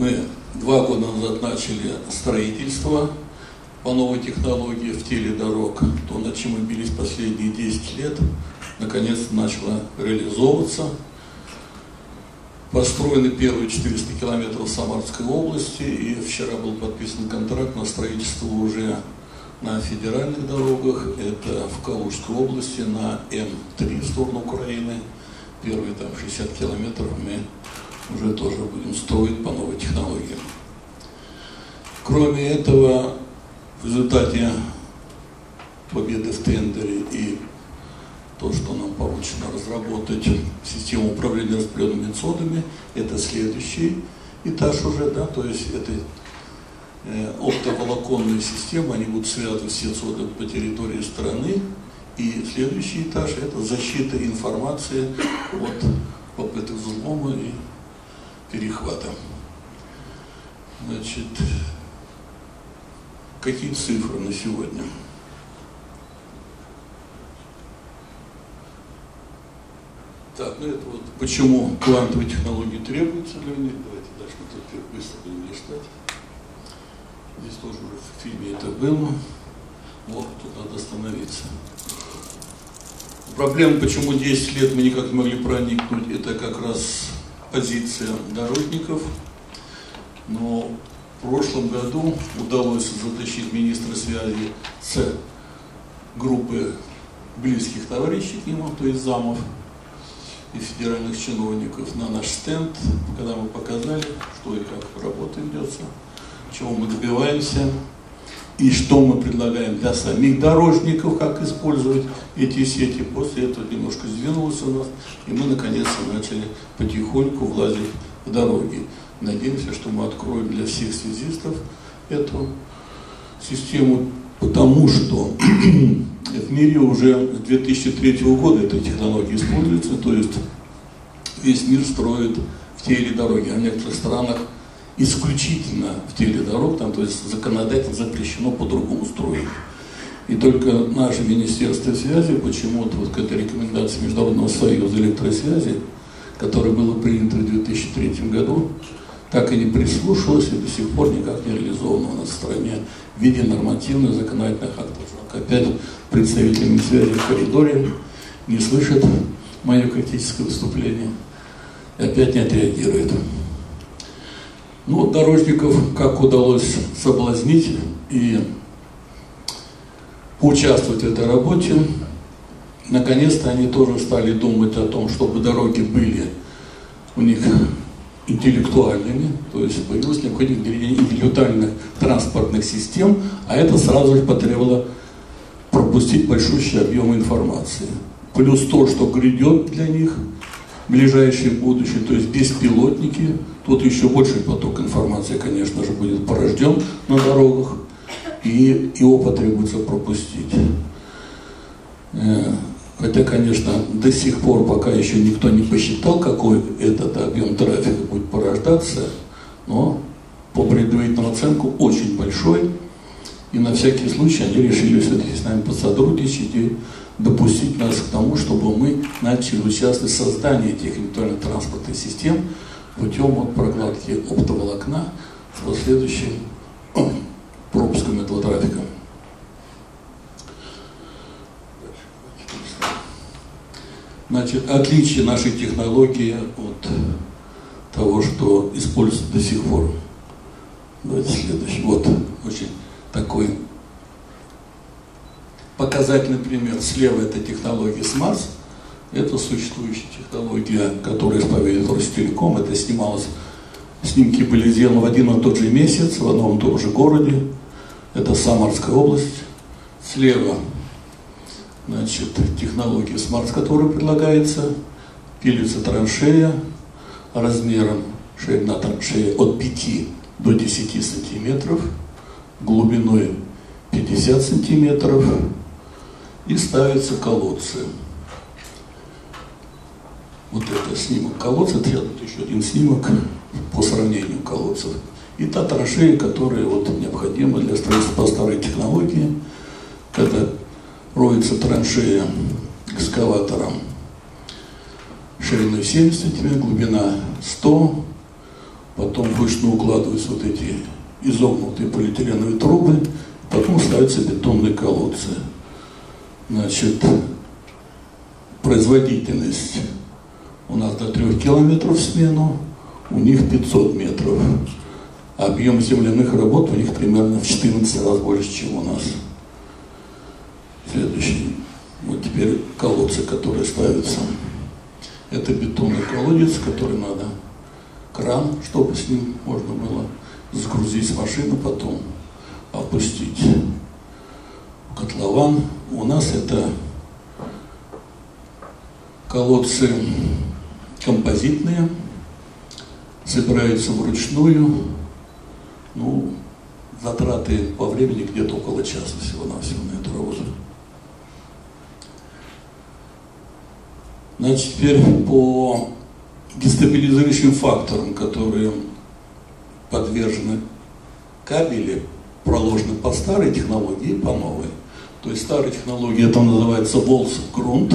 Мы два года назад начали строительство по новой технологии в теле дорог. То, над чем мы бились последние 10 лет, наконец-то начало реализовываться. Построены первые 400 километров Самарской области, и вчера был подписан контракт на строительство уже на федеральных дорогах. Это в Калужской области на М3 в сторону Украины. Первые там 60 километров мы уже тоже будем строить по новой технологии. Кроме этого, в результате победы в тендере и то, что нам поручено разработать систему управления распределенными содами, это следующий этаж уже, да, то есть это э, оптоволоконные системы, они будут связывать все соды по территории страны, и следующий этаж – это защита информации от попыток взлома и перехвата. Значит, какие цифры на сегодня? Так, ну это вот почему квантовые технологии требуются для них. Давайте дальше тут быстро будем листать. Здесь тоже уже в фильме это было. Вот, тут надо остановиться. Проблема, почему 10 лет мы никак не могли проникнуть, это как раз позиция дорожников. Но в прошлом году удалось затащить министра связи с группы близких товарищей к нему, то есть замов и федеральных чиновников на наш стенд, когда мы показали, что и как работа ведется, чего мы добиваемся и что мы предлагаем для самих дорожников, как использовать эти сети. После этого немножко сдвинулось у нас, и мы наконец-то начали потихоньку влазить в дороги. Надеемся, что мы откроем для всех связистов эту систему, потому что в мире уже с 2003 года эта технология используется, то есть весь мир строит в теле дороги, а в некоторых странах исключительно в теле дорог, там, то есть законодательно запрещено по-другому строить. И только наше Министерство связи почему-то вот к этой рекомендации Международного союза электросвязи, которое было принято в 2003 году, так и не прислушалось и до сих пор никак не реализовано у нас в стране в виде нормативных законодательных актов. Опять представители связи в коридоре не слышат мое критическое выступление и опять не отреагируют. Ну, дорожников как удалось соблазнить и участвовать в этой работе. Наконец-то они тоже стали думать о том, чтобы дороги были у них интеллектуальными, то есть появилось необходимость интеллектуальных транспортных систем, а это сразу же потребовало пропустить большущий объем информации. Плюс то, что грядет для них в ближайшее будущее, то есть беспилотники, тут еще больший поток информации, конечно же, будет порожден на дорогах, и его потребуется пропустить. Э, Хотя, конечно, до сих пор пока еще никто не посчитал, какой этот объем трафика будет порождаться, но по предварительному оценку очень большой. И на всякий случай они решили все-таки с нами посотрудничать и допустить нас к тому, чтобы мы начали участвовать в создании этих интеллектуальных транспортных систем путем вот прокладки оптоволокна с последующим пропуском этого трафика. Значит, отличие нашей технологии от того, что используется до сих пор. Давайте следующий. Вот, очень такой показательный пример. Слева это технология SMARS. Это существующая технология, которая исповедует Ростелеком. Это снималось, снимки были сделаны в один и тот же месяц, в одном и том же городе. Это Самарская область. Слева значит, технология Smart, которая предлагается, пилится траншея размером ширина траншеи от 5 до 10 сантиметров, глубиной 50 сантиметров и ставятся колодцы. Вот это снимок колодца, это еще один снимок по сравнению колодцев. И та траншея, которая вот необходима для строительства по старой технологии, когда роется траншея экскаватором шириной 70 см, глубина 100, потом вручную укладываются вот эти изогнутые полиэтиленовые трубы, потом ставятся бетонные колодцы. Значит, производительность у нас до 3 километров в смену, у них 500 метров. Объем земляных работ у них примерно в 14 раз больше, чем у нас. Следующий. Вот теперь колодцы, которые ставятся. Это бетонный колодец, который надо кран, чтобы с ним можно было загрузить машину, потом опустить котлован. У нас это колодцы композитные, собираются вручную. Ну, затраты по времени где-то около часа всего-навсего на эту работу. Значит, теперь по дестабилизирующим факторам, которые подвержены кабели, проложены по старой технологии и по новой. То есть старая технология, это называется волс грунт.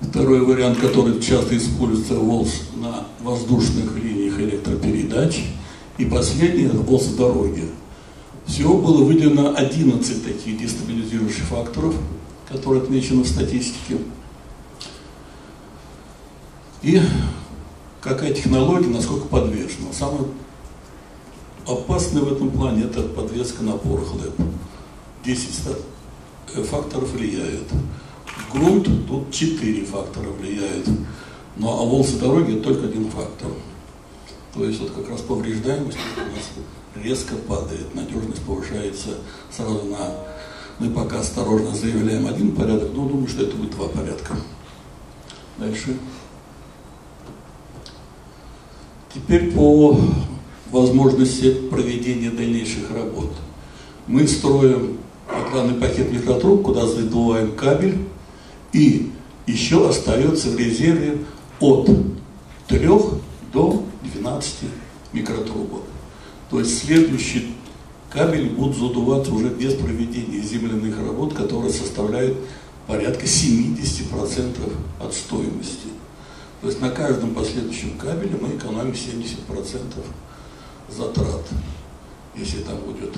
Второй вариант, который часто используется волс на воздушных линиях электропередач. И последний волс дороги. Всего было выделено 11 таких дестабилизирующих факторов, которые отмечены в статистике. И какая технология, насколько подвержена. Самое опасное в этом плане это подвеска на порохлэп. 10 э, факторов влияют. Грунт, тут 4 фактора влияют. Но а волосы дороги только один фактор. То есть вот как раз повреждаемость у нас резко падает, надежность повышается сразу на... Мы пока осторожно заявляем один порядок, но думаю, что это будет два порядка. Дальше. Теперь по возможности проведения дальнейших работ. Мы строим охранный пакет микротруб, куда задуваем кабель, и еще остается в резерве от 3 до 12 микротрубок. То есть следующий кабель будут задуваться уже без проведения земляных работ, которые составляют порядка 70% от стоимости. То есть на каждом последующем кабеле мы экономим 70% затрат. Если там будет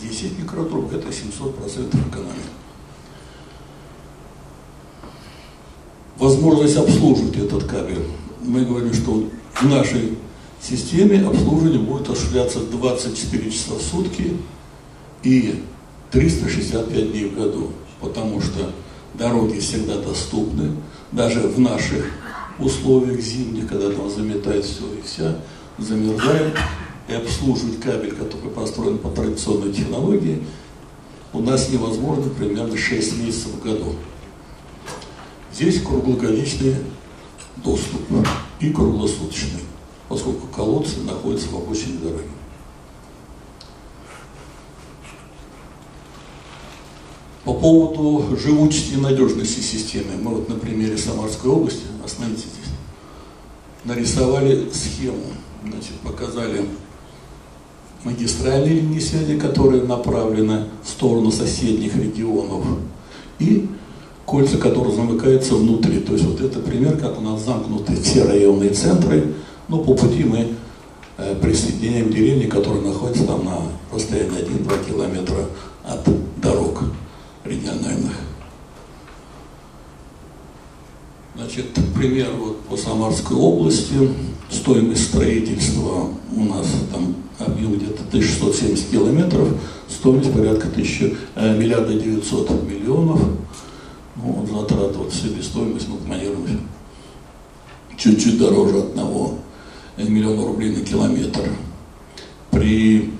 10 микротруб, это 700% экономии. Возможность обслуживать этот кабель. Мы говорим, что в нашей системе обслуживание будет осуществляться 24 часа в сутки и 365 дней в году, потому что дороги всегда доступны, даже в наших условиях зимних, когда там заметает все и вся, замерзает, и обслуживать кабель, который построен по традиционной технологии, у нас невозможно примерно 6 месяцев в году. Здесь круглогодичный доступ и круглосуточный, поскольку колодцы находятся в обочине дороги. По поводу живучести и надежности системы, мы вот на примере Самарской области, остановитесь здесь, нарисовали схему, значит, показали магистральные линии связи, которые направлены в сторону соседних регионов, и кольца, которые замыкаются внутри. То есть вот это пример, как у нас замкнуты все районные центры, но по пути мы э, присоединяем деревни, которые находятся там на расстоянии 1-2 километра от дорог региональных. Значит, пример вот по Самарской области, стоимость строительства у нас там объем где-то 1670 километров, стоимость порядка 1000, э, миллиарда 900 миллионов. Ну, вот затраты, вот себестоимость мы планируем чуть-чуть дороже одного миллиона рублей на километр. При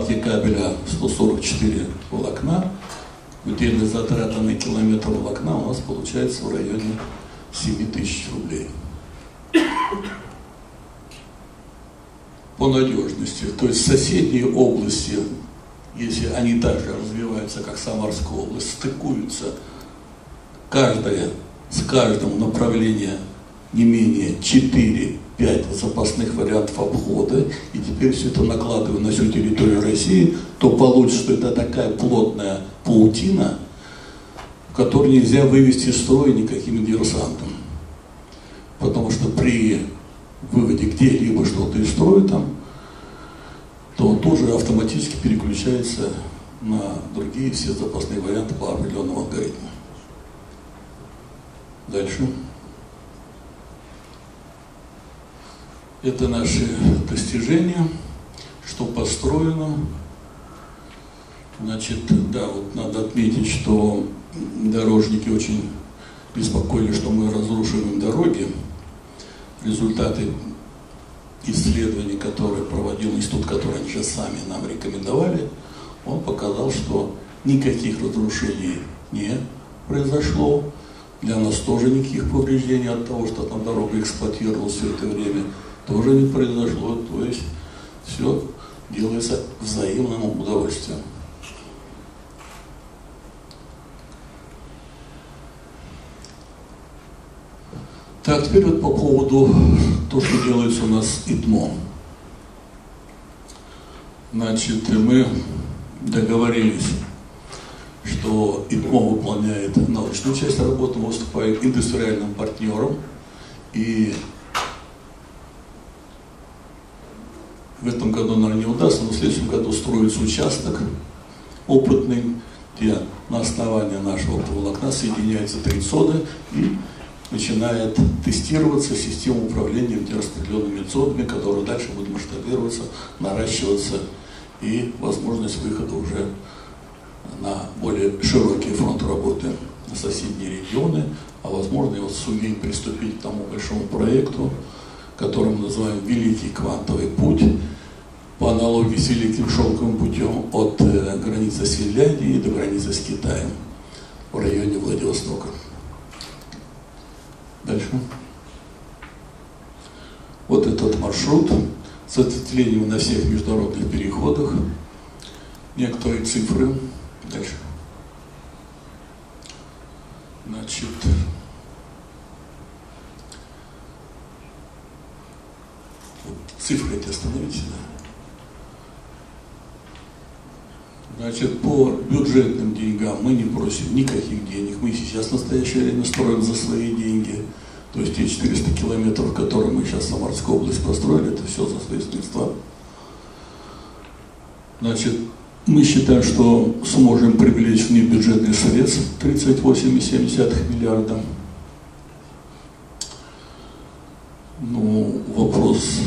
прокладке кабеля 144 волокна, удельные затраты на километр волокна у нас получается в районе 7 тысяч рублей. По надежности. То есть соседние области, если они также развиваются, как Самарская область, стыкуются каждая с каждым направлением не менее 4 5 запасных вариантов обхода, и теперь все это накладываю на всю территорию России, то получится, что это такая плотная паутина, которую нельзя вывести из строя никаким диверсантом. Потому что при выводе где-либо что-то из строя там, то он тоже автоматически переключается на другие все запасные варианты по определенному алгоритму. Дальше. Это наши достижения, что построено. Значит, да, вот надо отметить, что дорожники очень беспокоили, что мы разрушим дороги. Результаты исследований, которые проводил институт, который они сейчас сами нам рекомендовали, он показал, что никаких разрушений не произошло. Для нас тоже никаких повреждений от того, что там дорога эксплуатировалась все это время тоже не произошло. То есть все делается взаимным удовольствием. Так, теперь вот по поводу того, что делается у нас ИТМО. Значит, мы договорились, что ИТМО выполняет научную часть работы, мы выступаем индустриальным партнером, и в этом году, наверное, не удастся, но в следующем году строится участок опытный, где на основании нашего волокна соединяются три соды и начинает тестироваться система управления распределенными методами, которые дальше будут масштабироваться, наращиваться и возможность выхода уже на более широкий фронт работы на соседние регионы, а возможно и вот сумеем приступить к тому большому проекту, который мы называем «Великий квантовый путь», по аналогии с Великим шелковым путем от э, границы с Финляндией до границы с Китаем в районе Владивостока. Дальше. Вот этот маршрут с ответвлением на всех международных переходах. Некоторые цифры. Дальше. Значит, вот цифры эти остановите, да? Значит, по бюджетным деньгам мы не просим никаких денег. Мы сейчас в настоящее время строим за свои деньги. То есть те 400 километров, которые мы сейчас в Самарской области построили, это все за свои средства. Значит, мы считаем, что сможем привлечь внебюджетные средства 38,7 миллиарда. Ну, вопрос,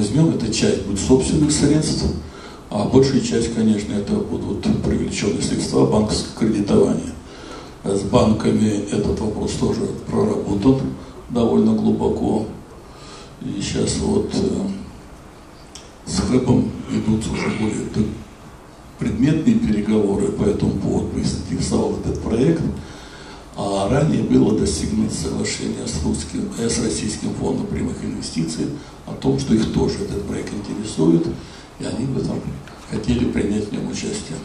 возьмем, это часть будет собственных средств, а большая часть, конечно, это будут привлеченные средства банковского кредитования. С банками этот вопрос тоже проработан довольно глубоко. И сейчас вот э, с ХЭПом идут уже более предметные переговоры по этому поводу, интересовал этот проект. Ранее было достигнуто соглашение с, русским, э, с Российским фондом прямых инвестиций о том, что их тоже этот проект интересует и они бы там хотели принять в нем участие.